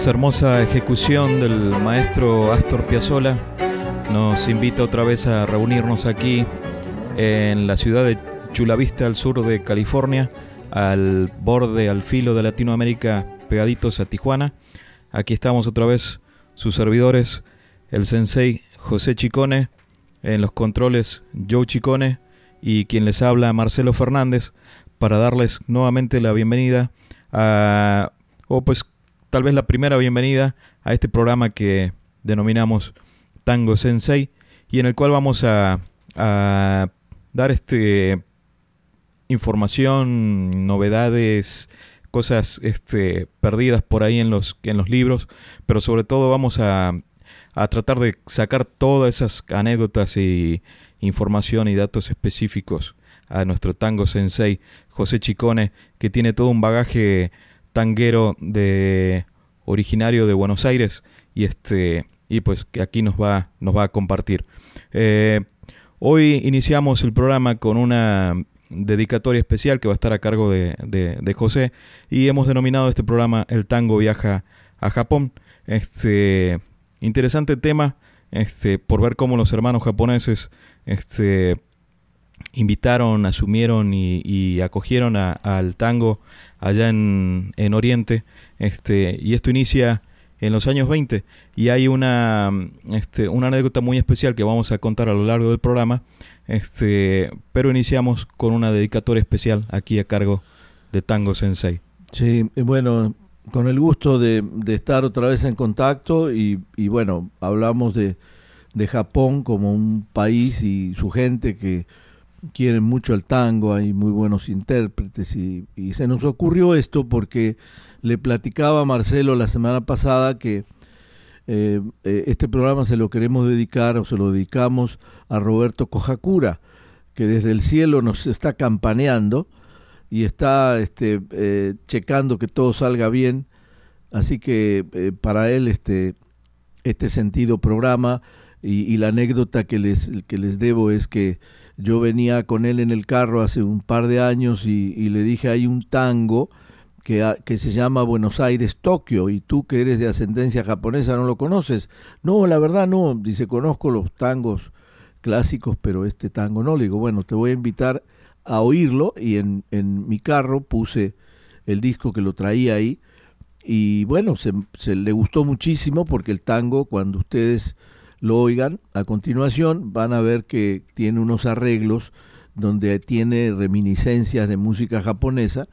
Esa hermosa ejecución del maestro Astor Piazzolla nos invita otra vez a reunirnos aquí en la ciudad de Chula Vista, al sur de California, al borde, al filo de Latinoamérica, pegaditos a Tijuana. Aquí estamos otra vez, sus servidores, el sensei José Chicone, en los controles Joe Chicone y quien les habla Marcelo Fernández, para darles nuevamente la bienvenida a, o pues tal vez la primera bienvenida a este programa que denominamos Tango Sensei y en el cual vamos a, dar este información, novedades, cosas este, perdidas por ahí en los, en los libros, pero sobre todo vamos a, a tratar de sacar todas esas anécdotas y información y datos específicos a nuestro tango sensei José Chicone, que tiene todo un bagaje tanguero de originario de Buenos Aires y este y pues que aquí nos va nos va a compartir. Eh, hoy iniciamos el programa con una dedicatoria especial que va a estar a cargo de, de, José y hemos denominado este programa El tango viaja a Japón. Este interesante tema este por ver cómo los hermanos japoneses este invitaron, asumieron y, acogieron al tango allá en, en, Oriente, este, y esto inicia en los años 20, y hay una, este, una anécdota muy especial que vamos a contar a lo largo del programa, este, pero iniciamos con una dedicatoria especial aquí a cargo de Tango Sensei. Sí, bueno, con el gusto de, de estar otra vez en contacto y, y bueno, hablamos de, de Japón como un país y su gente que quieren mucho el tango, hay muy buenos intérpretes y, se nos ocurrió esto porque le platicaba a Marcelo la semana pasada que eh, eh, este programa se lo queremos dedicar o se lo dedicamos a Roberto Cojacura, que desde el cielo nos está campaneando y está este, eh, checando que todo salga bien. Así que para él este, este sentido programa y, y, la anécdota que les, que les debo es que yo venía con él en el carro hace un par de años y, le dije, hay un tango que, que, se llama Buenos Aires, Tokio, y tú que eres de ascendencia japonesa no lo conoces. No, la verdad no, dice, conozco los tangos clásicos, pero este tango no. Le digo, bueno, te voy a invitar a oírlo y en, en mi carro puse el disco que lo traía ahí y bueno, se, se le gustó muchísimo porque el tango, cuando ustedes lo oigan a continuación, van a ver que tiene unos arreglos donde tiene reminiscencias de música japonesa.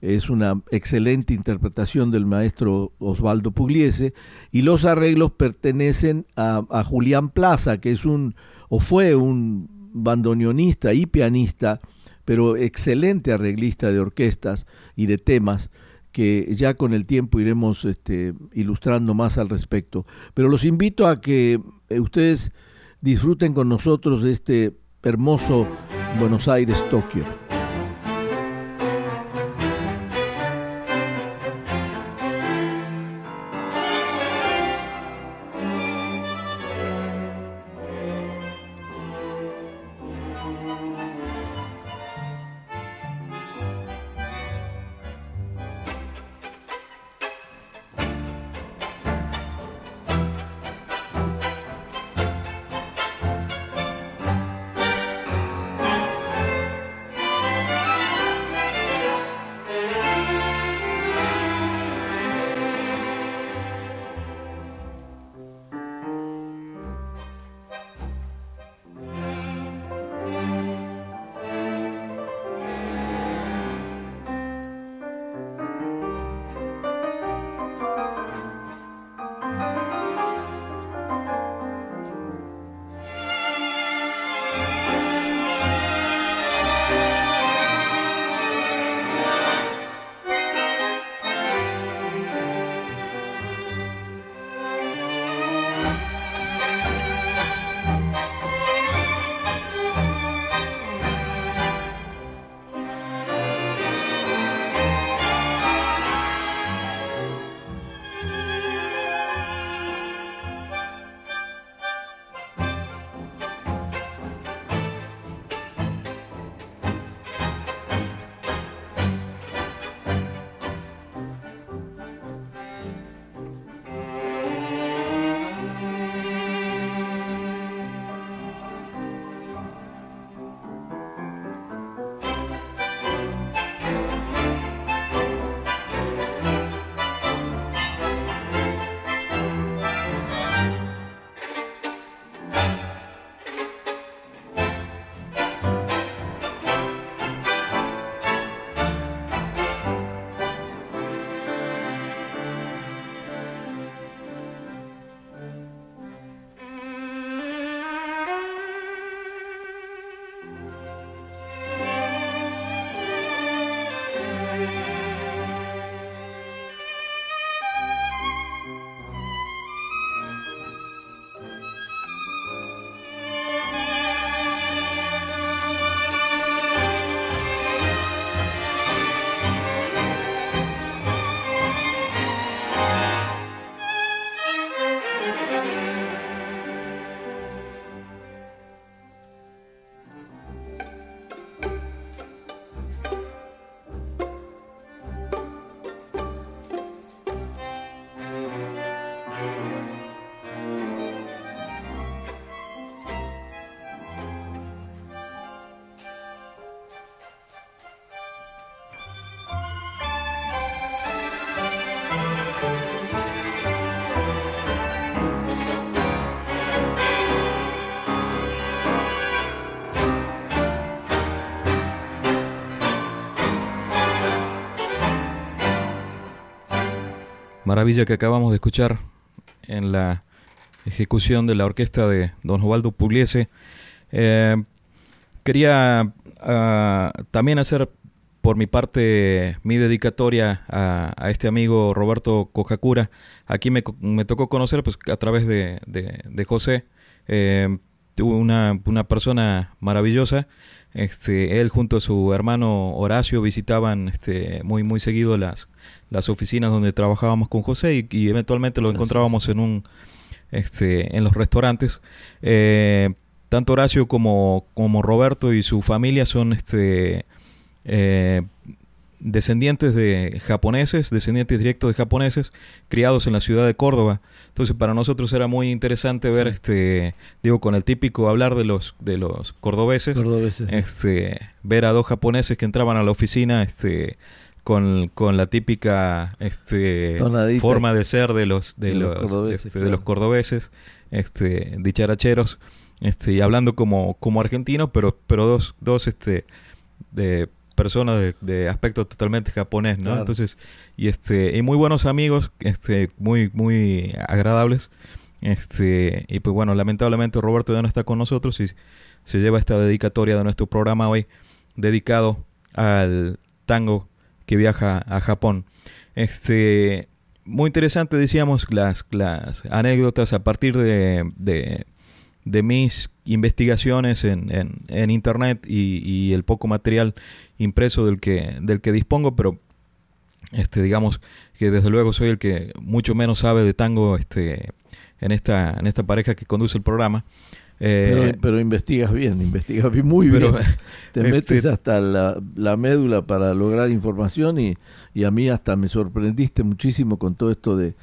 Es una excelente interpretación del maestro Osvaldo Pugliese y los arreglos pertenecen a, Julián Plaza, que es un o fue un bandoneonista y pianista, pero excelente arreglista de orquestas y de temas que ya con el tiempo iremos este, ilustrando más al respecto. Pero los invito a que ustedes disfruten con nosotros de este hermoso Buenos Aires, Tokio. Maravilla que acabamos de escuchar en la ejecución de la orquesta de Don Osvaldo Pugliese. Eh, quería ah, también hacer por mi parte mi dedicatoria a, este amigo Roberto Cojacura. Aquí me, tocó conocer pues, a través de, José. Eh, una, una persona maravillosa. Este, él junto a su hermano Horacio visitaban este, muy, muy seguido las, las oficinas donde trabajábamos con José y, eventualmente lo encontrábamos en un este, en los restaurantes. Eh, tanto Horacio como, como Roberto y su familia son este eh, descendientes de japoneses, descendientes directos de japoneses, criados en la ciudad de Córdoba. Entonces para nosotros era muy interesante ver, este, digo, con el típico hablar de los de los cordobeses, este, ver a dos japoneses que entraban a la oficina, este, con, con la típica este, forma de ser de los de, los, cordobeses, este, de los cordobeses este, dicharacheros, este, y hablando como, como argentinos, pero, pero dos, dos este, de personas de, aspecto totalmente japonés, ¿no? Entonces, y este, y muy buenos amigos, este, muy, muy agradables. Este, y pues bueno, lamentablemente Roberto ya no está con nosotros y se lleva esta dedicatoria de nuestro programa hoy dedicado al tango que viaja a Japón. Este, muy interesante, decíamos, las, las anécdotas a partir de, de, mis investigaciones en, en, internet y, el poco material impreso del que, del que dispongo, pero este, digamos que desde luego soy el que mucho menos sabe de tango este, en, esta, en esta pareja que conduce el programa. Eh, pero, investigas bien, investigas muy bien. Te este metes hasta la, médula para lograr información y, y, a mí hasta me sorprendiste muchísimo con todo esto de,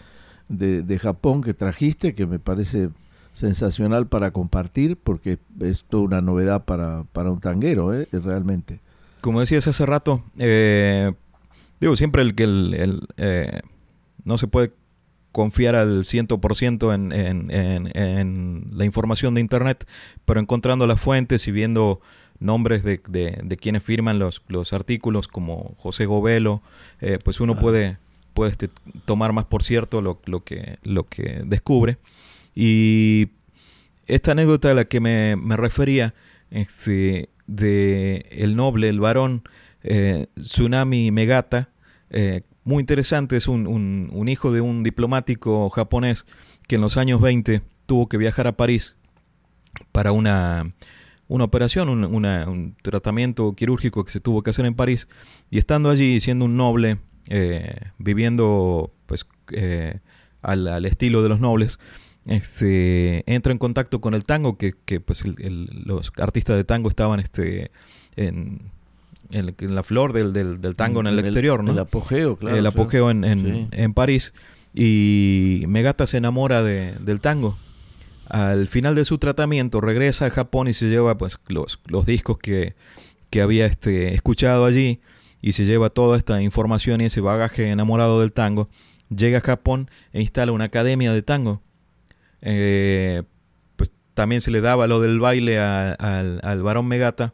de, Japón que trajiste, que me parece sensacional para compartir, porque es toda una novedad para, para un tanguero, ¿eh? realmente. Como decías hace rato, eh, digo, siempre el que el, eh, no se puede confiar al 100% en, en, en, en, la información de Internet, pero encontrando las fuentes y viendo nombres de, de, quienes firman los, los, artículos como José Govelo, eh, pues uno puede, puede este, tomar más por cierto lo, lo, que, lo que descubre. Y esta anécdota a la que me, me refería, este, de el noble, el varón eh, Tsunami Megata, eh, muy interesante, es un, un, hijo de un diplomático japonés que en los años 20 tuvo que viajar a París para una, una operación, un, un, tratamiento quirúrgico que se tuvo que hacer en París, y estando allí, siendo un noble, eh, viviendo pues eh, al, al, estilo de los nobles, este, entra en contacto con el tango, que, que pues los artistas de tango estaban este, en, en, la flor del, del, tango en el, exterior, ¿no? El apogeo, claro. El apogeo en, en, París. Y Megata se enamora de, del tango. Al final de su tratamiento regresa a Japón y se lleva pues los, los discos que, que había este, escuchado allí y se lleva toda esta información y ese bagaje enamorado del tango. Llega a Japón e instala una academia de tango. Eh, pues también se le daba lo del baile al, al varón Megata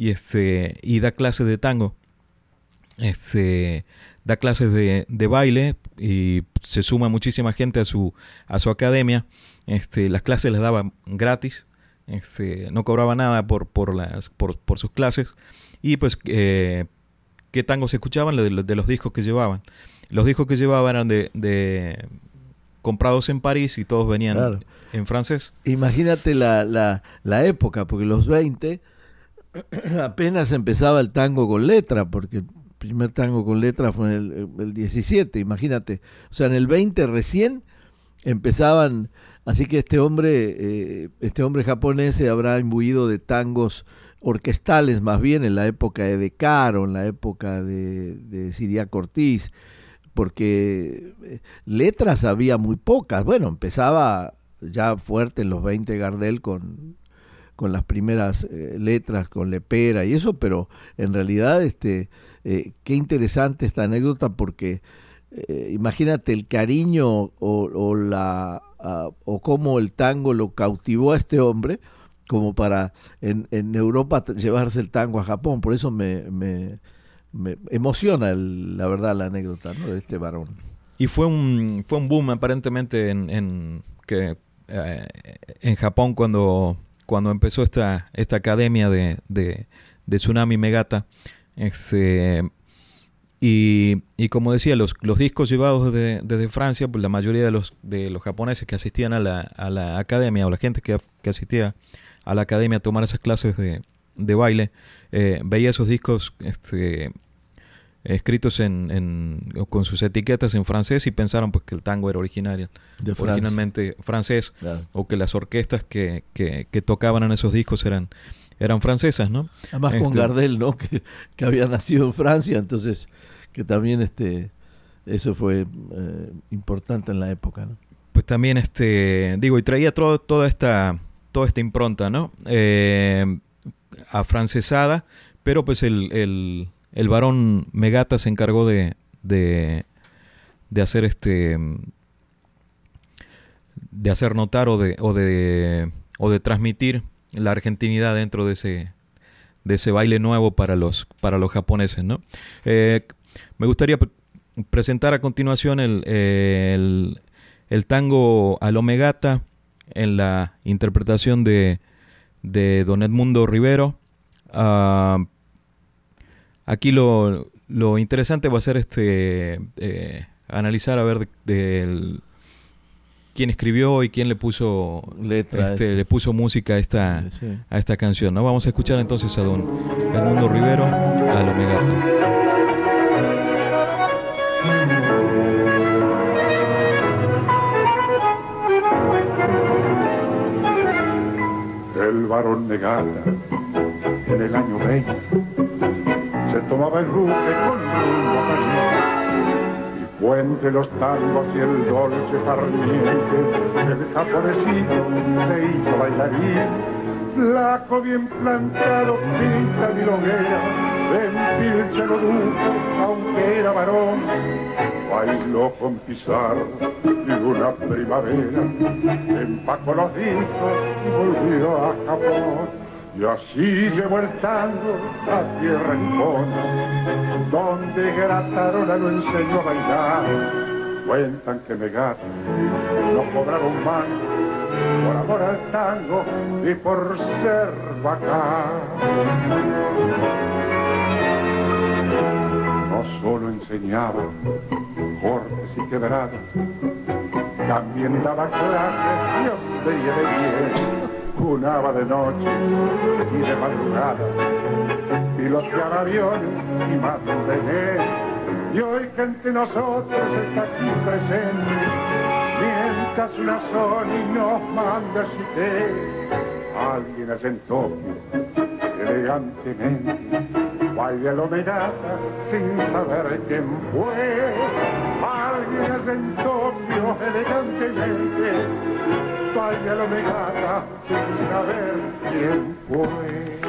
y este y da clases de tango. Este da clases de, de, baile y se suma muchísima gente a su a su academia. Este las clases las daba gratis. Este no cobraba nada por por las por, por sus clases. Y pues eh, qué tangos se escuchaban de, de, los discos que llevaban. Los discos que llevaban eran de, de comprados en París y todos venían en francés. Imagínate la, la, la época porque los 20 apenas empezaba el tango con letra, porque el primer tango con letra fue en el, el 17, imagínate. O sea, en el 20 recién empezaban, así que este hombre, eh, este hombre japonés se habrá imbuido de tangos orquestales más bien en la época de De Caro, en la época de, de Siria Cortiz, porque eh, letras había muy pocas. Bueno, empezaba ya fuerte en los 20 Gardel con con las primeras eh, letras, con lepera y eso, pero en realidad este, eh, qué interesante esta anécdota porque eh, imagínate el cariño o, la, o cómo el tango lo cautivó a este hombre como para en, en Europa llevarse el tango a Japón, por eso me, me, emociona la verdad la anécdota de este varón. y fue un, fue un boom aparentemente en, en que, eh, en Japón cuando, cuando empezó esta, esta academia de, de, Tsunami Megata. Este, y, y, como decía, los, los discos llevados desde, desde, Francia, pues la mayoría de los, de los japoneses que asistían a la, a la academia o la gente que, que, asistía a la academia a tomar esas clases de, de baile, eh, veía esos discos este, escritos en, en, con sus etiquetas en francés y pensaron pues que el tango era originario, de originalmente francés claro. o que las orquestas que, que, que, tocaban en esos discos eran eran francesas, ¿no? Además este, con Gardel, ¿no? Que, que, había nacido en Francia, entonces que también este eso fue eh, importante en la época, ¿no? Pues también este digo y traía todo, toda esta toda esta impronta, ¿no? Eh, afrancesada, pero pues el, el, el, varón Megata se encargó de, de, de hacer este de hacer notar o de, o de o de transmitir la argentinidad dentro de ese de ese baile nuevo para los para los japoneses, ¿no? Eh, me gustaría presentar a continuación el, el, tango Alomegata en la interpretación de, de Don Edmundo Rivero. Uh, aquí lo, lo, interesante va a ser este eh, analizar a ver de, de, quién escribió y quién le puso letra este, le puso música a esta sí. a esta canción. ¿no? Vamos a escuchar entonces a Don Edmundo Rivero a lo Megata. el varón negata en el año 20 se tomaba el ruque con rumbo y fue entre los tangos y el dolce farniente el japonesito se hizo bailarín. Flaco bien plantado pinta milonguera en pilche lo aunque era varón. Bailó con pisar de una primavera, empacó los discos y volvió a Japón. Y así llevó el tango a tierra nipona, donde Gratarola lo enseñó a bailar. Cuentan que Megata no cobraba un mango por amor al tango y por ser bacán no solo enseñaba cortes y quebradas, también daba clases de hombría de bien, junaba de noche y de madrugadas, piloteaba aviones y más de. Y hoy que entre nosotros está aquí presente, mientras una Sony nos manda si te alguien asentó elegantemente baile lo megata sin saber quién fue. Alguien en Tokio elegantemente, megata sin saber quién fue.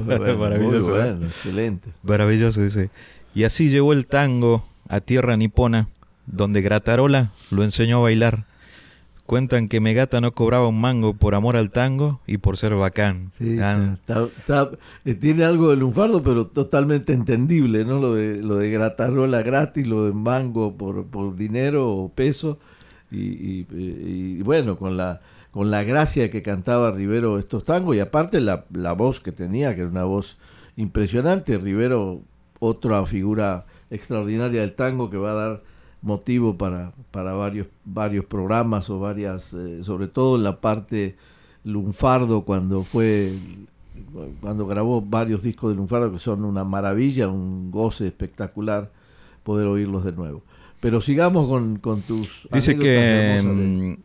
bueno, Maravilloso, muy bueno, excelente. Maravilloso, dice. Y así llegó el tango a tierra nipona, donde Gratarola lo enseñó a bailar Cuentan que Megata no cobraba un mango por amor al tango y por ser bacán. Sí, ah. está, está, eh, tiene algo de lunfardo, pero totalmente entendible, ¿no? Lo de, lo de gratarola gratis, lo de mango por, por dinero o peso. Y, y, bueno, con la, con la gracia que cantaba Rivero estos tangos y aparte la, la voz que tenía, que era una voz impresionante. Rivero, otra figura extraordinaria del tango que va a dar motivo para, para varios, varios programas o varias, eh, sobre todo en la parte lunfardo cuando fue cuando grabó varios discos de lunfardo que son una maravilla, un goce espectacular poder oírlos de nuevo. Pero sigamos con, con tus dice que de...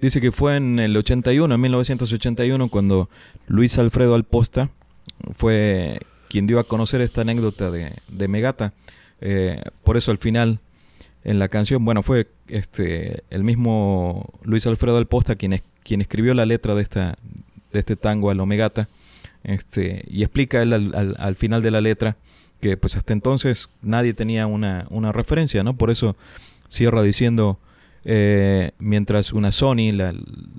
dice que fue en el 81, en 1981 cuando Luis Alfredo Alposta fue quien dio a conocer esta anécdota de, de Megata. Eh, por eso al final en la canción, bueno, fue este el mismo Luis Alfredo Alposta quien, es, quien escribió la letra de esta de este tango al Omegata, este, y explica él al, al, al, final de la letra que pues hasta entonces nadie tenía una, una referencia, ¿no? Por eso cierra diciendo, eh, mientras una Sony, la,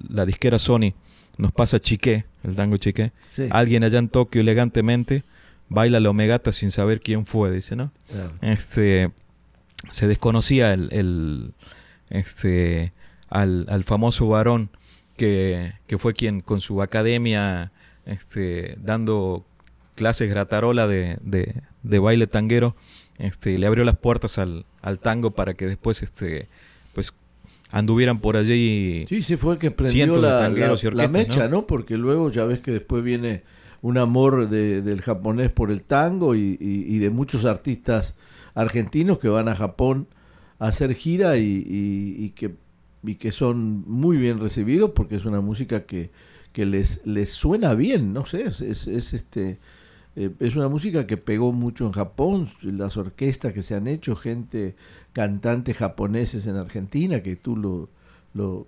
la, disquera Sony, nos pasa chiqué, el tango chiqué, sí. alguien allá en Tokio elegantemente baila la Omegata sin saber quién fue, dice, ¿no? Claro. Este, se desconocía el, el este, al, al, famoso varón que, que, fue quien con su academia este, dando clases gratarola de, de, de baile tanguero este, le abrió las puertas al, al tango para que después este, pues anduvieran por allí. Sí, sí, fue el que prendió la, la, mecha, ¿no? Porque luego ya ves que después viene un amor de, del japonés por el tango y, y, de muchos artistas argentinos que van a Japón a hacer gira y, y, que, y que son muy bien recibidos porque es una música que, que les, les suena bien, no sé, es, es, es este eh, es una música que pegó mucho en Japón, las orquestas que se han hecho, gente, cantantes japoneses en Argentina, que tú lo, lo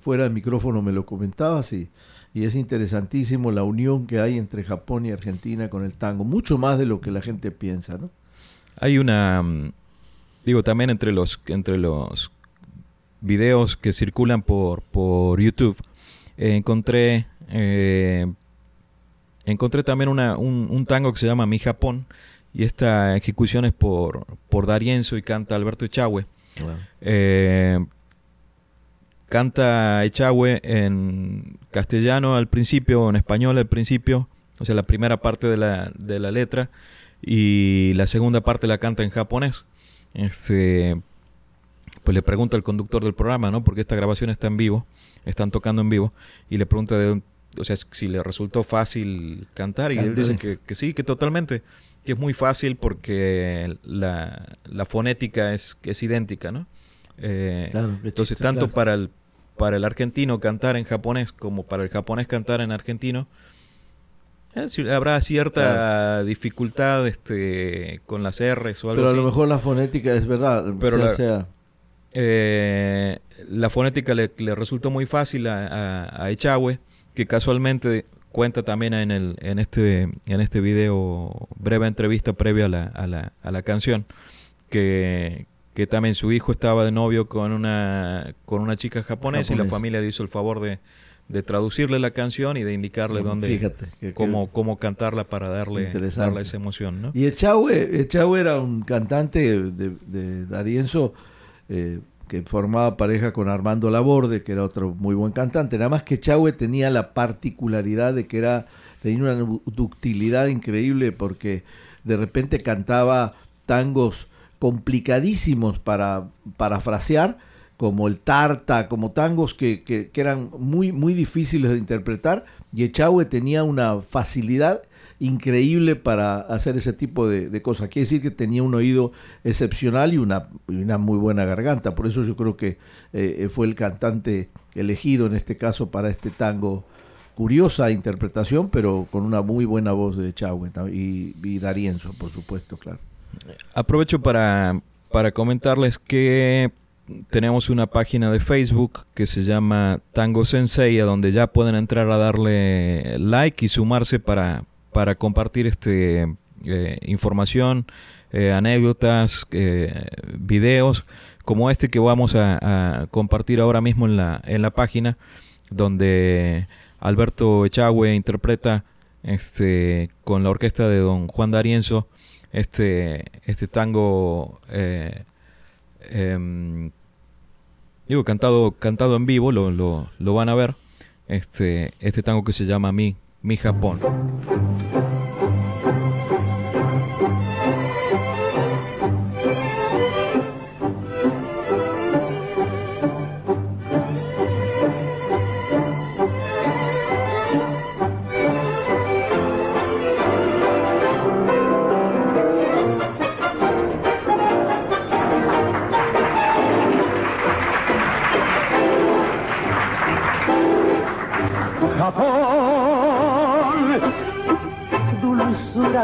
fuera del micrófono me lo comentabas y, y es interesantísimo la unión que hay entre Japón y Argentina con el tango, mucho más de lo que la gente piensa, ¿no? Hay una, mm, digo, también entre los, entre los videos que circulan por, por YouTube, eh, encontré eh, encontré también una, un, tango que se llama Mi Japón y esta ejecución es por, por Darienzo y canta Alberto Echagüe. Eh, canta Echagüe en castellano al principio, en español al principio, o sea, la primera parte de la, de la letra y la segunda parte la canta en japonés. Este, pues le pregunta al conductor del programa, ¿no? Porque esta grabación está en vivo, están tocando en vivo, y le pregunta de, o sea, si le resultó fácil cantar y él dice que, que, sí, que totalmente, que es muy fácil porque la, la fonética es, es idéntica, ¿no? Eh, entonces, tanto para, el, para el argentino cantar en japonés como para el japonés cantar en argentino, eh, habrá cierta dificultad este, con las R's o algo Pero a lo mejor la fonética es verdad, pero la, sea... Eh, la fonética le, le, resultó muy fácil a, a, a Echagüe que casualmente cuenta también en, el, en, este, en este video, breve entrevista previa a la, a la, a la canción, que, que también su hijo estaba de novio con una, con una chica japonesa y la familia le hizo el favor de, de traducirle la canción y de indicarle dónde, Fíjate, cómo, cómo cantarla para darle, darle esa emoción. ¿no? Y Echagüe, Echagüe era un cantante de, de Darienzo eh, que formaba pareja con Armando Laborde, que era otro muy buen cantante. Nada más que Chahue tenía la particularidad de que era tenía una ductilidad increíble porque de repente cantaba tangos complicadísimos para parafrasear, como el Tarta, como tangos que, que, eran muy, muy difíciles de interpretar, y Echagüe tenía una facilidad increíble para hacer ese tipo de, cosas. Quiere decir que tenía un oído excepcional y una, una muy buena garganta. Por eso yo creo que eh, fue el cantante elegido en este caso para este tango. Curiosa interpretación, pero con una muy buena voz de Chahue y, y Darienzo, por supuesto, claro. Aprovecho para, para comentarles que tenemos una página de Facebook que se llama Tango Sensei, a donde ya pueden entrar a darle like y sumarse para, para compartir este eh, información, eh, anécdotas, eh, videos como este que vamos a, compartir ahora mismo en la, en la página, donde Alberto Echagüe interpreta este, con la orquesta de don Juan D'Arienzo este, este tango em, digo cantado cantado en vivo lo, lo, lo, van a ver este este tango que se llama mi mi Japón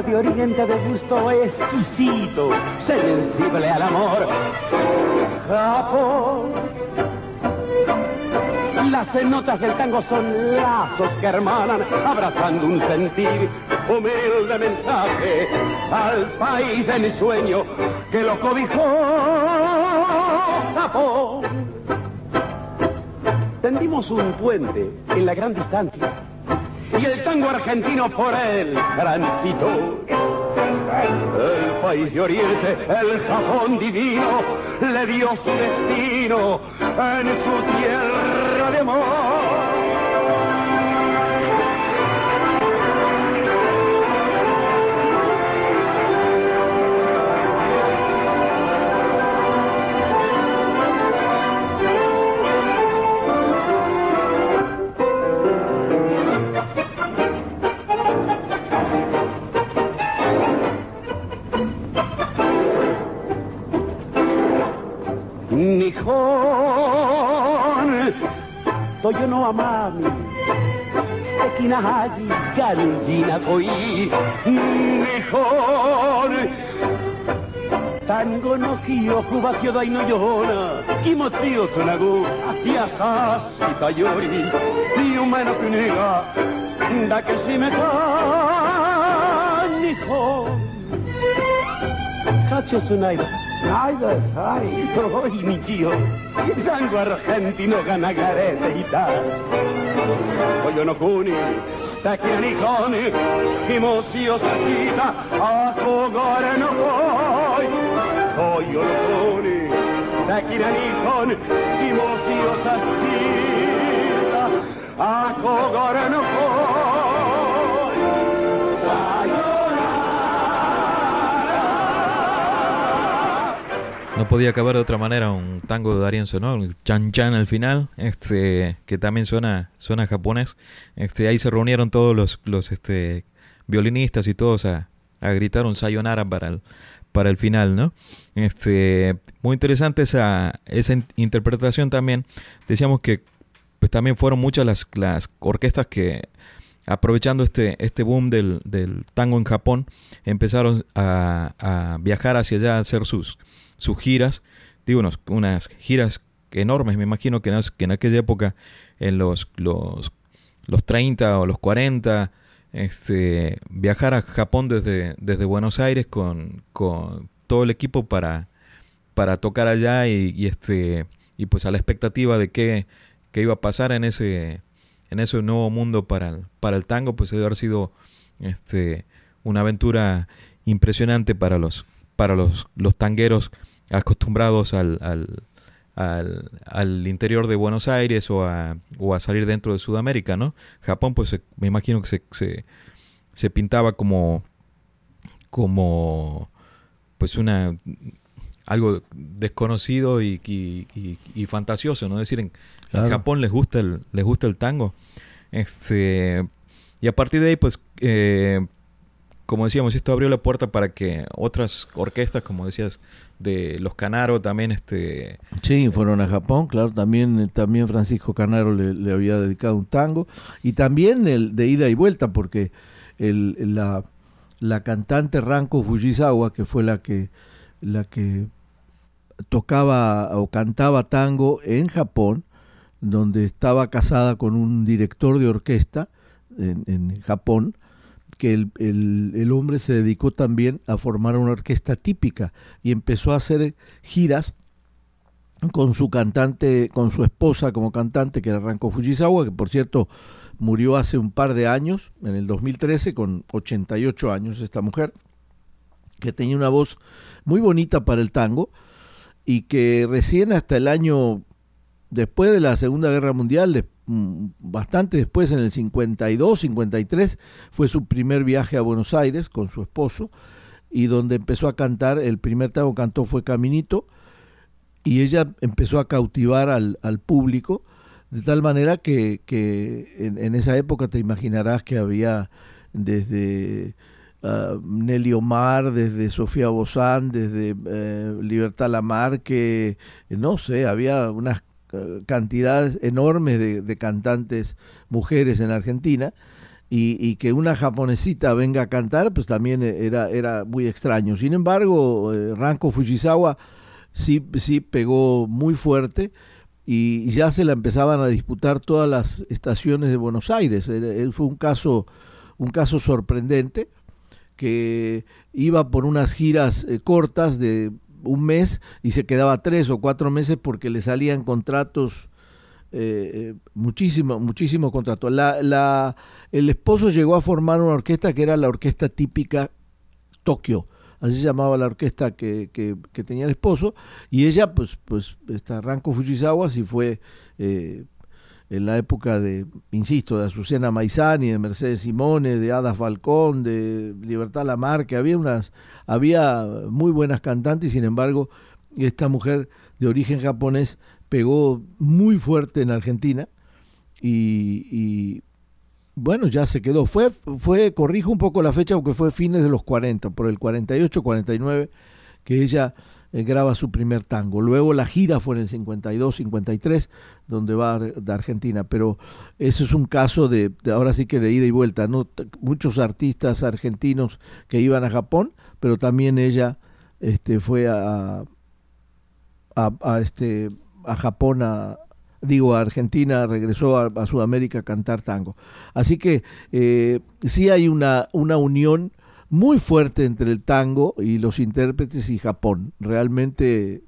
de oriente de gusto exquisito, sensible al amor. Japón. Las notas del tango son lazos que hermanan, abrazando un sentir, humilde mensaje al país de mi sueño que lo cobijó. Japón. Tendimos un puente en la gran distancia el tango argentino por él transitó. El país de Oriente, el Japón divino, le dio su destino en su tierra de amor. Seki na haji Ganji na koi Nihon Tango no kiyoku wa kyodai no yona Kimochi o tsunagu Yasashi tayori Yume no kuni ga Dakeshimeta Nihon Kachi o tsunaida Naida, sai. Oi, mi zio, tango argentino gana garete y tal. vogliono cuni, stecchini i coni, i mossi ossacita, a cogoreno poi. Vogliono cuni, stecchini i coni, i mossi ossacita, a cogoreno poi. Podía acabar de otra manera un tango de Darienzo, ¿no? El chan chan al final, este, que también suena, suena japonés. Este, ahí se reunieron todos los, los este, violinistas y todos a, a gritar un sayonara para el, para el final, ¿no? Este, muy interesante esa, esa in- interpretación también. Decíamos que pues también fueron muchas las, las orquestas que aprovechando este, este boom del, del tango en Japón, empezaron a, a viajar hacia allá a hacer sus, sus giras, digo, unos- unas giras enormes, me imagino que en, que en aquella época, en los, los, los 30 o los 40, este, viajar a Japón desde, desde Buenos Aires con, con todo el equipo para, para tocar allá y, y este y pues a la expectativa de qué, qué iba a pasar en ese en ese nuevo mundo para el, para el tango pues debe haber sido este una aventura impresionante para los para los, los tangueros acostumbrados al, al, al, al interior de Buenos Aires o a, o a salir dentro de Sudamérica, ¿no? Japón, pues se- me imagino que se, se, se pintaba como como pues una algo desconocido y, y, y- y fantasioso, ¿no? Es decir, en, en. Japón les gusta el, les gusta el tango. Este, y a partir de ahí, pues, eh, como decíamos, esto abrió la puerta para que otras orquestas, como decías, de los Canaro también, este, Sí, fueron a Japón, claro, también, también Francisco Canaro le, había dedicado un tango, y también el de ida y vuelta, porque el, la, la cantante Ranko Fujisawa, que fue la que, la que tocaba o cantaba tango en Japón, donde estaba casada con un director de orquesta en Japón, que el, el- hombre se dedicó también a formar una orquesta típica y empezó a hacer giras con su cantante, con su esposa como cantante, que era Ranko Fujisawa, que por cierto murió hace un par de años, en el 2013, con 88 años esta mujer, que tenía una voz muy bonita para el tango y que recién hasta el año después de la Segunda Guerra Mundial, bastante después, en el 52, 53, fue su primer viaje a Buenos Aires con su esposo y donde empezó a cantar, el primer tango que cantó fue Caminito, y ella empezó a cautivar al, al público de tal manera que, que en, esa época te imaginarás que había desde ah, Nelly Omar, desde Sofía Bozán, desde eh, Libertad Lamarque, no sé, había unas cantidades enormes de, cantantes mujeres en Argentina y, que una japonesita venga a cantar, pues también era, era muy extraño. Sin embargo, eh, Ranko Fujisawa sí, sí pegó muy fuerte y, ya se la empezaban a disputar todas las estaciones de Buenos Aires. Él fue un caso, un caso sorprendente que iba por unas giras eh, cortas de un mes y se quedaba tres o cuatro meses porque le salían contratos eh, eh, muchísimo, muchísimo contrato. La, la, el esposo llegó a formar una orquesta que era la orquesta típica Tokio, así se llamaba la orquesta que, que, tenía el esposo, y ella, pues, pues, está Ranko Fujisawa, si fue eh, en la época de, insisto, de Azucena Maizani, de Mercedes Simone, de Ada Falcón, de Libertad Lamarque, había unas, había muy buenas cantantes, y sin embargo, esta mujer de origen japonés pegó muy fuerte en Argentina y, bueno, ya se quedó. Fue, fue, corrijo un poco la fecha porque fue fines de los 40, por el 48, 49, que ella eh, graba su primer tango. Luego la gira fue en el 52, 53, donde va de Argentina. Pero eso es un caso de, ahora sí que de ida y vuelta. Muchos artistas argentinos que iban a Japón, pero también ella este, fue a, a, este, a Japón, a, digo, a Argentina, regresó a, Sudamérica a cantar tango. Así que eh, sí hay una, una unión muy fuerte entre el tango y los intérpretes y Japón. Realmente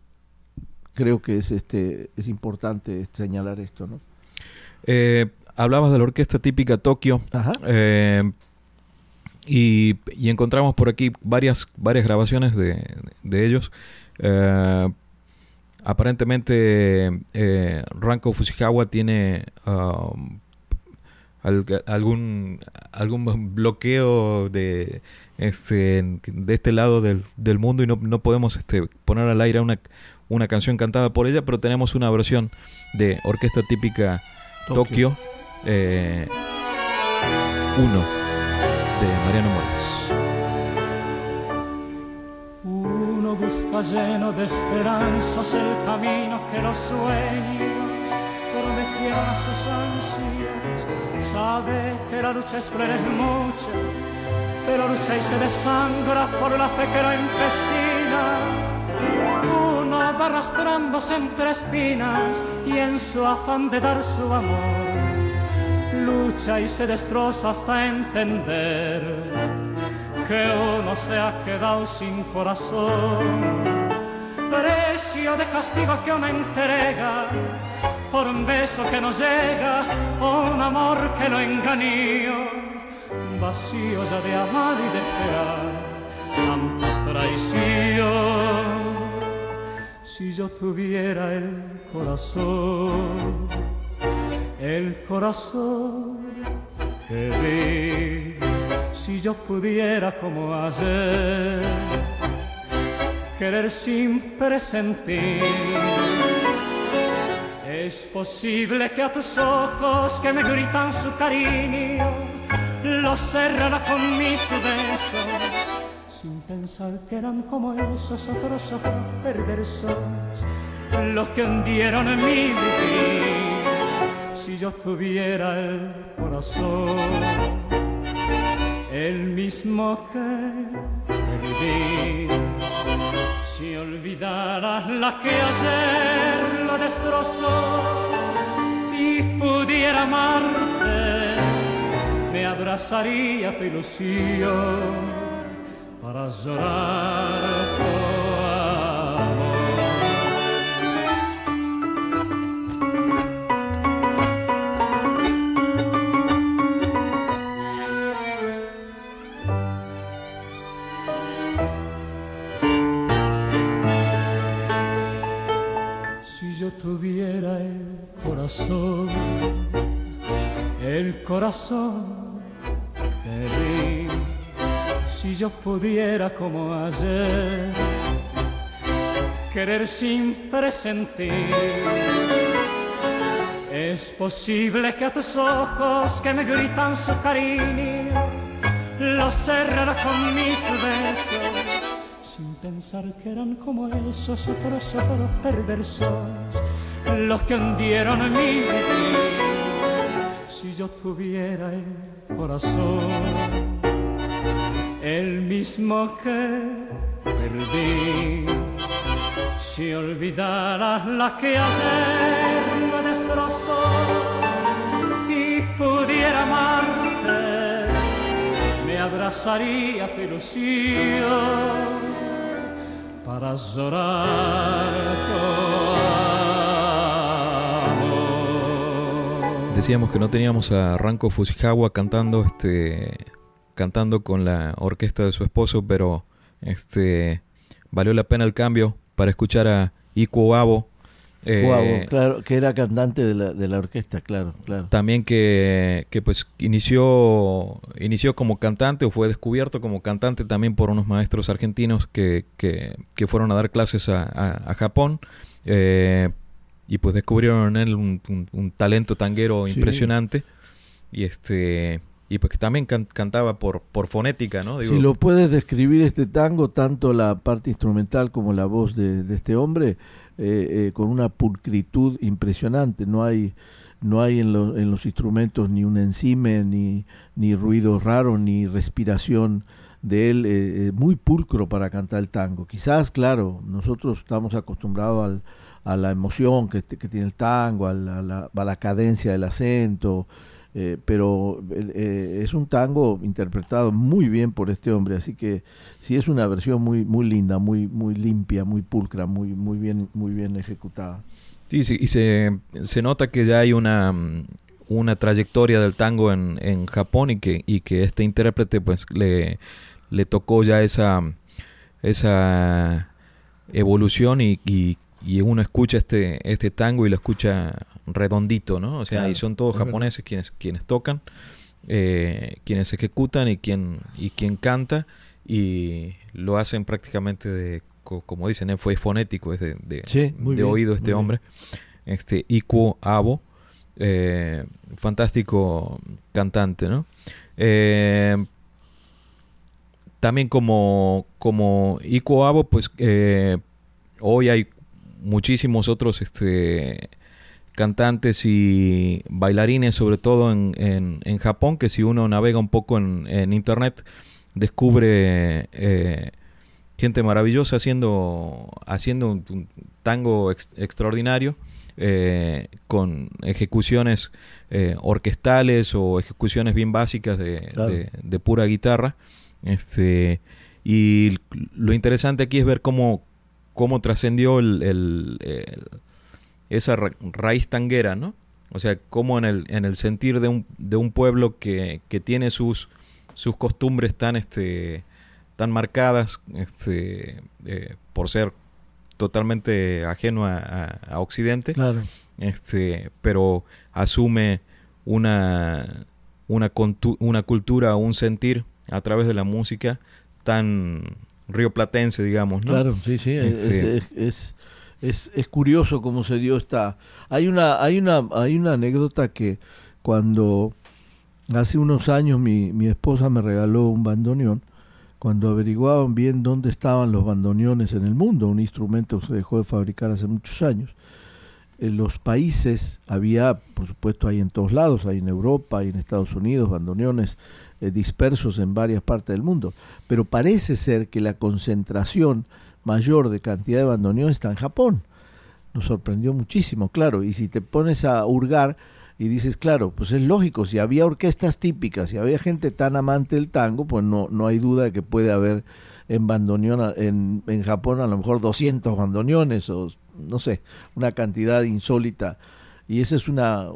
creo que es este es importante señalar esto, ¿no? Eh, hablabas de la orquesta típica Tokio. Eh, y, encontramos por aquí varias, varias grabaciones de, de ellos. Eh, Aparentemente, eh, Ranko Fujisawa tiene um, algún, algún bloqueo de este, de este lado del, del mundo y no, no podemos este, poner al aire una, una canción cantada por ella, pero tenemos una versión de orquesta típica Tokio 1 eh, de Mariano Morales. busca lleno de esperanzas el camino que los sueños prometieron a sus ansias. Sabe que la lucha es cruel, es mucha, pero lucha y se desangra por la fe que lo empecina. Uno va arrastrándose entre espinas y en su afán de dar su amor, lucha y se destroza hasta entender que uno se ha quedado sin corazón. Precio de castigo que uno entrega por un beso que no llega o un amor que lo engañó. Vacío ya de amar y de esperar, tanta traición. Si yo tuviera el corazón, el corazón que vi si yo pudiera como ayer querer sin presentir. Es posible que a tus ojos que me gritan su cariño los cerrara con mis besos, sin pensar que eran como esos otros ojos perversos los que hundieron en mi vivir. Si yo tuviera el corazón el mismo que perdí. Si olvidaras la que ayer lo destrozó y pudiera amarte, me abrazaría tu ilusión para llorar. tuviera el corazón, el corazón si yo pudiera como ayer querer sin presentir. Es posible que a tus ojos que me gritan su cariño los cerrara con mis besos sin pensar que eran como esos otros ojos perversos los que hundieron mi vida. Si yo tuviera el corazón, el mismo que perdí, si olvidaras la que ayer me destrozó y pudiera amarte, me abrazaría tu ilusión para Decíamos que no teníamos a Ranko Fujisawa cantando, este, cantando con la orquesta de su esposo, pero Este, valió la pena el cambio para escuchar a Ikuo Abo. Eh, claro, que era cantante de la, de la orquesta, claro, claro. También que, que, pues inició, inició como cantante o fue descubierto como cantante también por unos maestros argentinos que, que, que fueron a dar clases a, a, Japón. Eh, y pues descubrieron en él un, talento tanguero impresionante. Y este y pues que también cantaba por, por fonética, ¿no? si lo puedes describir este tango, tanto la parte instrumental como la voz de, este hombre, eh, eh, con una pulcritud impresionante. No hay, no hay en, en los instrumentos ni un encime, ni, ni ruido raro, ni respiración de él. Eh, muy pulcro para cantar el tango. Quizás, claro, nosotros estamos acostumbrados al, a la emoción que, que tiene el tango, a la, a la cadencia del acento eh, pero eh, es un tango interpretado muy bien por este hombre, así que sí es una versión muy muy linda, muy muy limpia, muy pulcra, muy muy bien muy bien ejecutada. Sí, sí y se, se nota que ya hay una una trayectoria del tango en, en Japón y que y que este intérprete pues le le tocó ya esa esa evolución y, y, y uno escucha este este tango y lo escucha redondito, ¿no? O sea, y son todos japoneses quienes, quienes tocan, eh, quienes ejecutan y quien, y quien canta, y lo hacen prácticamente de, como dicen, fue fonético, es de, de, oído este hombre, este Ikuo Abo, eh, fantástico cantante, ¿no? Eh, también como, como Ikuo Abo, pues hoy hay muchísimos otros este, cantantes y bailarines, sobre todo en, en, Japón, que si uno navega un poco en, en internet, descubre eh, gente maravillosa haciendo, haciendo un, tango extraordinario. Eh, con ejecuciones eh, orquestales o ejecuciones bien básicas de, de, pura guitarra. Este, y lo interesante aquí es ver cómo, cómo trascendió el, esa raíz tanguera, ¿no? O sea, como en el, en el sentir de un, de un pueblo que, que tiene sus, sus costumbres tan, este, tan marcadas este, eh, por ser totalmente ajeno a, Occidente, claro. este, pero asume una, una, una cultura un sentir a través de la música tan rioplatense, digamos, ¿no? Claro, sí, sí, es, este, es, es curioso cómo se dio esta... Hay una, hay una, hay una anécdota que cuando hace unos años mi, mi esposa me regaló un bandoneón, cuando averiguaban bien dónde estaban los bandoneones en el mundo, un instrumento que se dejó de fabricar hace muchos años, en los países había, por supuesto, hay en todos lados, hay en Europa, hay en Estados Unidos, bandoneones eh, dispersos en varias partes del mundo, pero parece ser que la concentración mayor de cantidad de bandoneón está en Japón. Nos sorprendió muchísimo, claro. Y si te pones a hurgar y dices, claro, pues es lógico, si había orquestas típicas, si había gente tan amante del tango, pues no, no hay duda de que puede haber en bandoneón, en, en Japón a lo mejor 200 bandoneones o no sé, una cantidad insólita. Y ese es una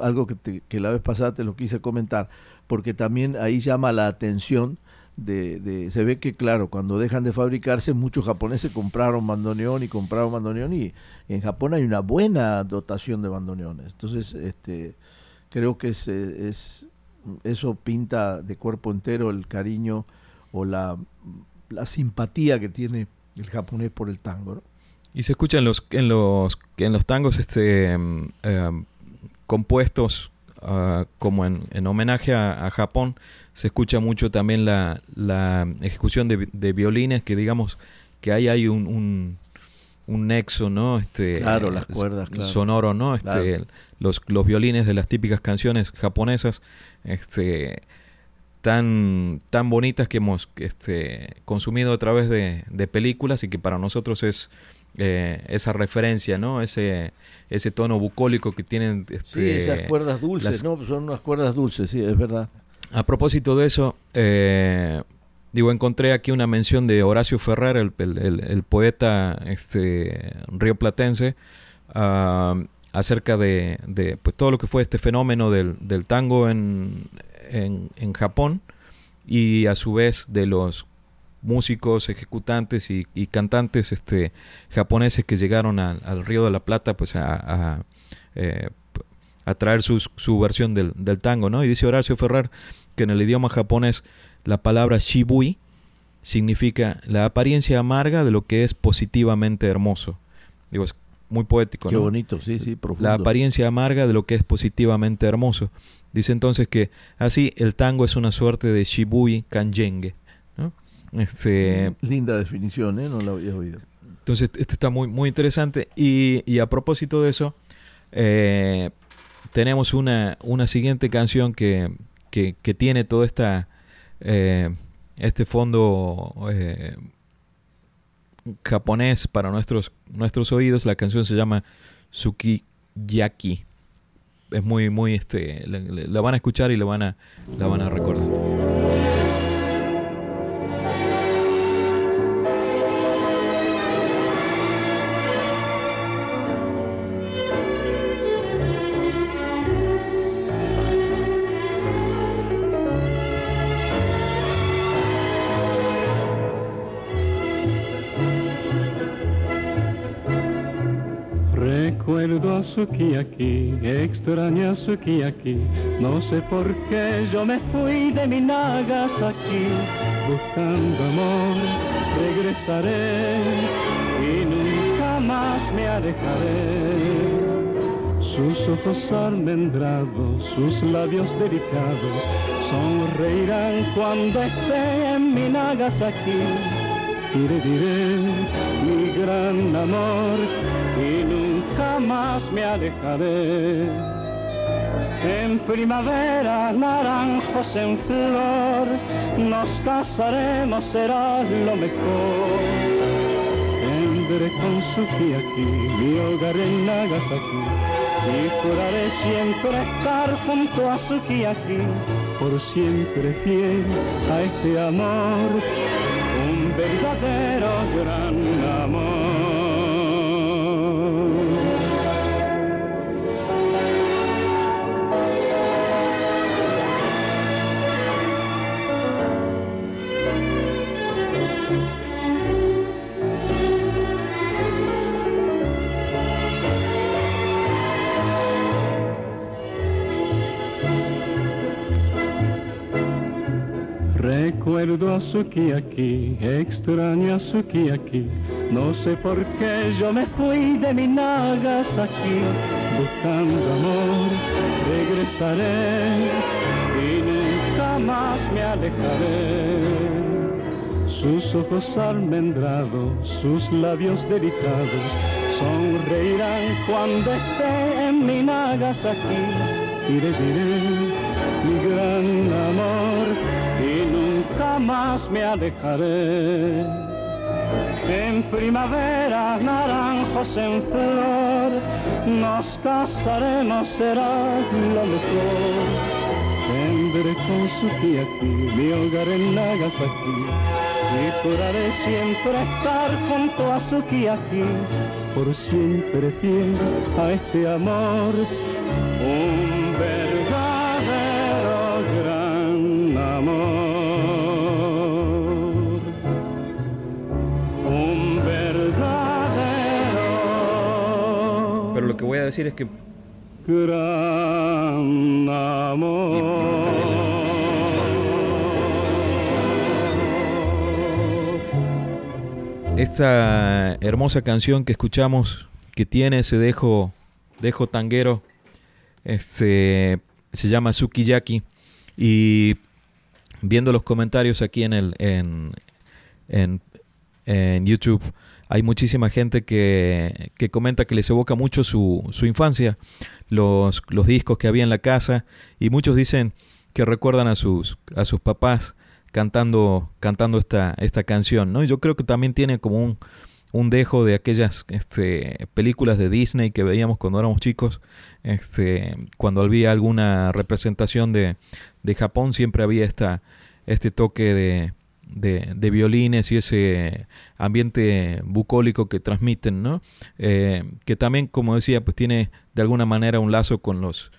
algo que, que la vez pasada te lo quise comentar, porque también ahí llama la atención de, se ve que claro, cuando dejan de fabricarse, muchos japoneses compraron bandoneón y compraron bandoneón y en Japón hay una buena dotación de bandoneones. Entonces, este, creo que es, es eso pinta de cuerpo entero el cariño o la, la simpatía que tiene el japonés por el tango. Y se escucha en los, en los, en los tangos este, em, em, compuestos ah, como en, en homenaje a Japón se escucha mucho también la, la ejecución de, de, violines, que digamos que ahí hay un, un, nexo, ¿no? Este, claro, las cuerdas, Sonoro, ¿no? Este, los, los violines de las típicas canciones japonesas, este tan, tan bonitas que hemos este, consumido a través de, de películas y que para nosotros es eh, esa referencia, ¿no? Ese, ese tono bucólico que tienen. Este, sí, esas cuerdas dulces, ¿no? Son unas cuerdas dulces, sí, es verdad. A propósito de eso, eh, digo, encontré aquí una mención de Horacio Ferrer, el, el, poeta este, rioplatense, uh, acerca de, de, pues, todo lo que fue este fenómeno del, del tango en, en, en, Japón y a su vez de los músicos, ejecutantes y, cantantes este, japoneses que llegaron al Río de la Plata pues a, a, eh, traer su versión del, del, tango. ¿no? Y dice Horacio Ferrer que en el idioma japonés la palabra shibui significa la apariencia amarga de lo que es positivamente hermoso. Digo, es muy poético. Qué bonito, sí, sí, profundo. La apariencia amarga de lo que es positivamente hermoso. Dice entonces que así el tango es una suerte de Shibui Kanjenge. Este, Linda definición, ¿eh? No la había oído. Entonces, este está muy, muy interesante. Y, y a propósito de eso, eh, tenemos una, una siguiente canción que, que, que tiene todo esta, eh, este fondo eh, japonés para nuestros, nuestros oídos. La canción se llama Sukiyaki. Es muy, muy, este, la, la van a escuchar y la van a, la van a recordar. Sukiyaki, extraña Sukiyaki, no sé por qué yo me fui de mi Nagasaki, buscando amor, regresaré y nunca más me alejaré. Sus ojos almendrados, sus labios delicados, sonreirán cuando esté en mi Nagasaki. Diré, diré, mi gran amor, y nunca más me alejaré. En primavera, naranjos en flor, nos casaremos, será lo mejor. Tendré con aquí mi hogar en Nagasaki, y juraré siempre estar junto a aquí, por siempre fiel a este amor, verdadero gran amor. Recuerdo a Sukiyaki, extraño a Sukiyaki, no sé por qué yo me fui de mi Nagasaki, buscando amor, regresaré y nunca más me alejaré. Sus ojos almendrados, sus labios delicados, sonreirán cuando esté en mi Nagasaki, y le diré mi gran amor nunca más me alejaré. En primavera, naranjos en flor, nos casaremos, será lo mejor. Tendré con su aquí mi hogar en Nagasaki y juraré siempre estar junto a su aquí, por siempre fiel a este amor. Un voy a decir es que... Gran amor. Esta hermosa canción que escuchamos, que tiene ese dejo, dejo tanguero, este, se llama Sukiyaki. Y viendo los comentarios aquí en, el, en, en, en YouTube, hay muchísima gente que, que comenta que les evoca mucho su, su infancia, los, los discos que había en la casa, y muchos dicen que recuerdan a sus, a sus papás cantando, cantando esta, esta canción, ¿no? yo creo que también tiene como un, un dejo de aquellas este, películas de Disney que veíamos cuando éramos chicos. Este, cuando había alguna representación de, de Japón, siempre había esta, este toque de, de, violines y ese ambiente bucólico que transmiten, ¿no? Eh, que también, como decía, pues tiene de alguna manera un lazo con los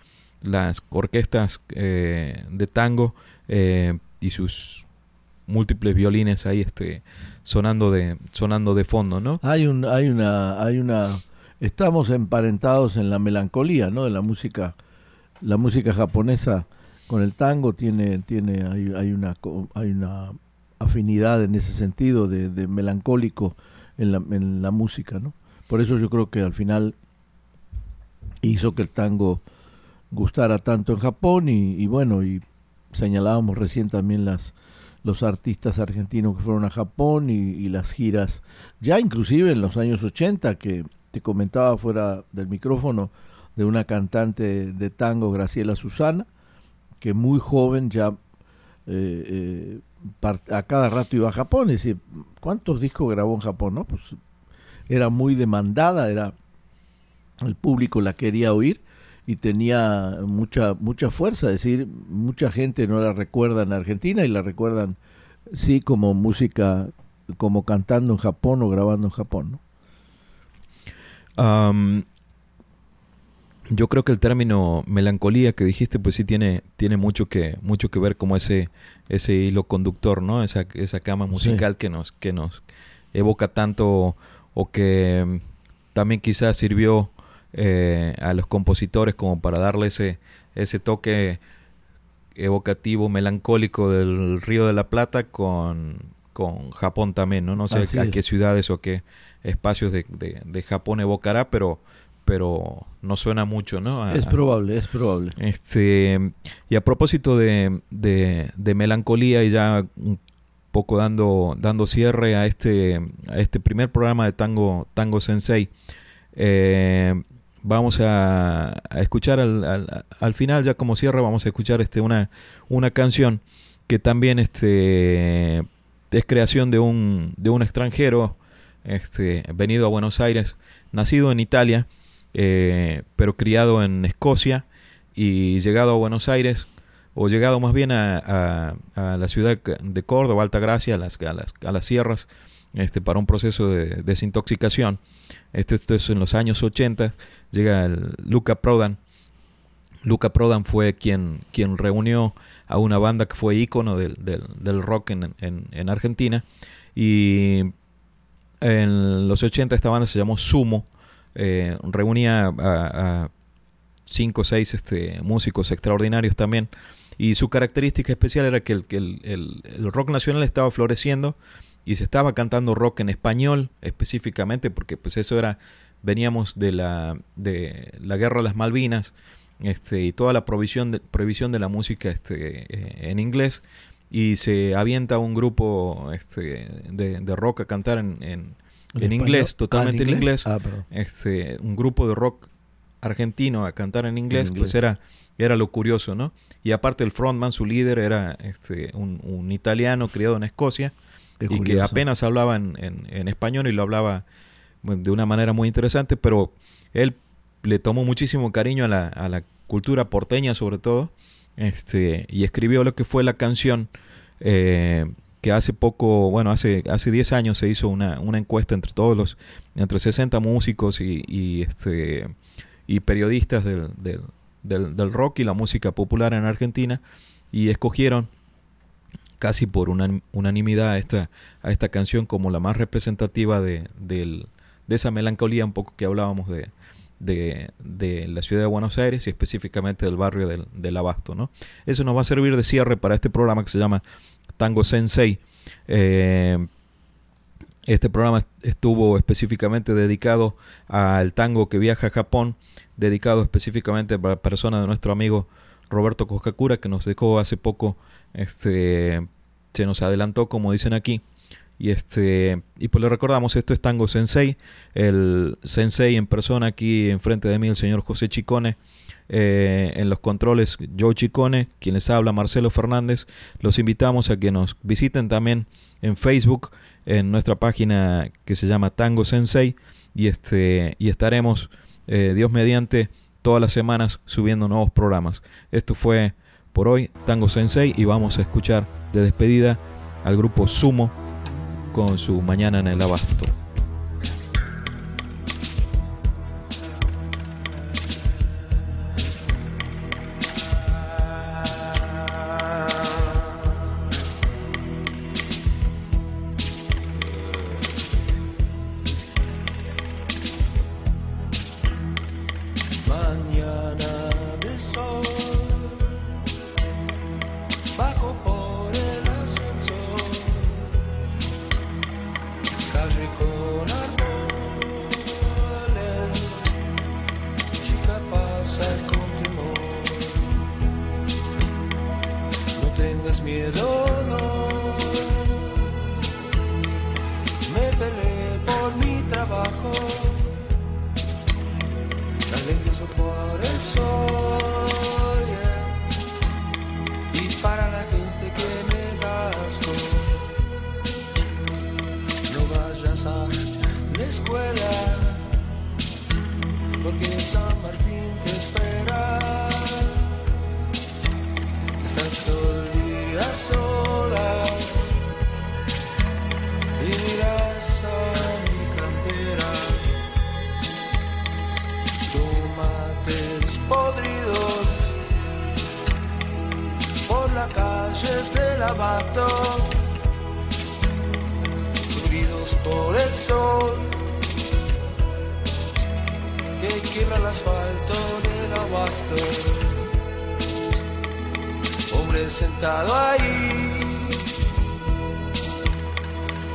las orquestas eh, de tango eh, y sus múltiples violines ahí este sonando de sonando de fondo, ¿no? Hay un hay una hay una estamos emparentados en la melancolía, ¿no? De la música la música japonesa con el tango tiene tiene hay, hay una hay una afinidad en ese sentido de, melancólico en la, en la música, ¿no? Por eso yo creo que al final hizo que el tango gustara tanto en Japón y, bueno, y señalábamos recién también las los artistas argentinos que fueron a Japón y, y, las giras, ya inclusive en los años 80, que te comentaba fuera del micrófono, de una cantante de tango, Graciela Susana, que muy joven ya eh, eh, a cada rato iba a Japón, es decir, ¿cuántos discos grabó en Japón? No? Pues era muy demandada, era el público la quería oír y tenía mucha mucha fuerza, es decir, mucha gente no la recuerda en Argentina y la recuerdan sí como música, como cantando en Japón o grabando en Japón, ¿no? Yo creo que el término melancolía que dijiste, pues sí tiene tiene mucho que mucho que ver como ese ese hilo conductor, ¿no? Esa esa cama musical sí. que nos que nos evoca tanto o que también quizás sirvió eh, a los compositores como para darle ese, ese toque evocativo, melancólico del Río de la Plata con, con Japón también, ¿no? No sé Así a qué ciudades o qué espacios de, de, de, Japón evocará, pero pero no suena mucho, ¿no? A, es probable, es probable. Este, y a propósito de, de, de melancolía y ya un poco dando, dando cierre a este, a este primer programa de Tango, Tango Sensei, eh, vamos a, a escuchar al, al, al, final, ya como cierre, vamos a escuchar este, una, una canción que también este, es creación de un, de un extranjero este, venido a Buenos Aires, nacido en Italia, eh, pero criado en Escocia y llegado a Buenos Aires, o llegado más bien a, la ciudad de Córdoba, Altagracia, a las, a las, a las sierras, este, para un proceso de desintoxicación. Esto, esto es en los años 80, llega Luca Prodan. Luca Prodan fue quien, quien reunió a una banda que fue ícono del, del, rock en, en, Argentina. Y en los 80 esta banda se llamó Sumo. Eh, reunía a, cinco o seis este, músicos extraordinarios también. Y su característica especial era que el, el, el, el rock nacional estaba floreciendo y se estaba cantando rock en español específicamente porque pues eso era veníamos de la de la guerra de las Malvinas este y toda la provisión prohibición de la música este eh, en inglés y se avienta un grupo este de, de rock a cantar en, en, en inglés totalmente ah, en inglés, en inglés. Ah, este un grupo de rock argentino a cantar en inglés, en inglés. pues era era lo curioso no y aparte el frontman su líder era este un, un italiano criado en Escocia y curioso. que apenas hablaba en, en, en, español y lo hablaba de una manera muy interesante, pero él le tomó muchísimo cariño a la, a la cultura porteña sobre todo, este, y escribió lo que fue la canción eh, que hace poco, bueno, hace hace 10 años se hizo una, una encuesta entre todos los, entre 60 músicos y, y este y periodistas del, del, del, rock y la música popular en Argentina y escogieron casi por una unanimidad a esta, a esta canción como la más representativa de, de, de esa melancolía un poco que hablábamos de, de, de, la ciudad de Buenos Aires y específicamente del barrio del, del, Abasto. ¿no? Eso nos va a servir de cierre para este programa que se llama Tango Sensei. Eh, este programa estuvo específicamente dedicado al tango que viaja a Japón, dedicado específicamente para la persona de nuestro amigo Roberto Koskakura, que nos dejó hace poco este se nos adelantó como dicen aquí y este y pues le recordamos esto es Tango Sensei el Sensei en persona aquí enfrente de mí el señor José Chicone eh, en los controles Joe Chicone quien les habla Marcelo Fernández los invitamos a que nos visiten también en Facebook en nuestra página que se llama Tango Sensei y este y estaremos eh, Dios mediante todas las semanas subiendo nuevos programas esto fue por hoy Tango Sensei y vamos a escuchar de despedida al grupo Sumo con su Mañana en el Abasto. Miedo no. Me peleé por mi trabajo, talentoso por el sol. Y para la gente que me casco, no vayas a la escuela, abasto, floridos por el sol que quiebra el asfalto del abasto hombre sentado ahí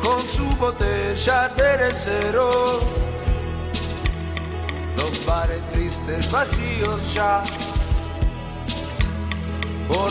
con su botella de cero. Los bares tristes vacíos ya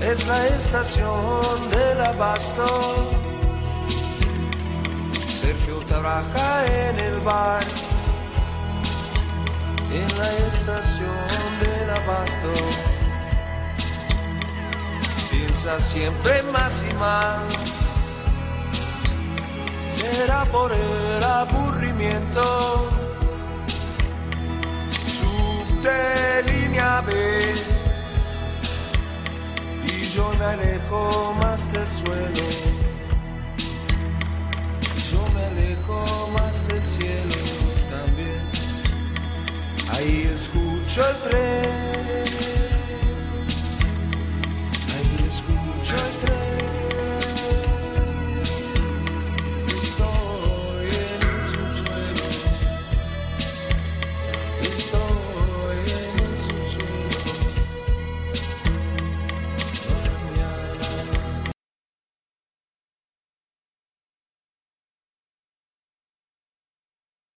Es la estación del abasto. Sergio trabaja en el bar. En la estación del abasto. Piensa siempre más y más. Será por el aburrimiento de línea B y yo me alejo más del suelo yo me alejo más del cielo Ahí escucho el tren.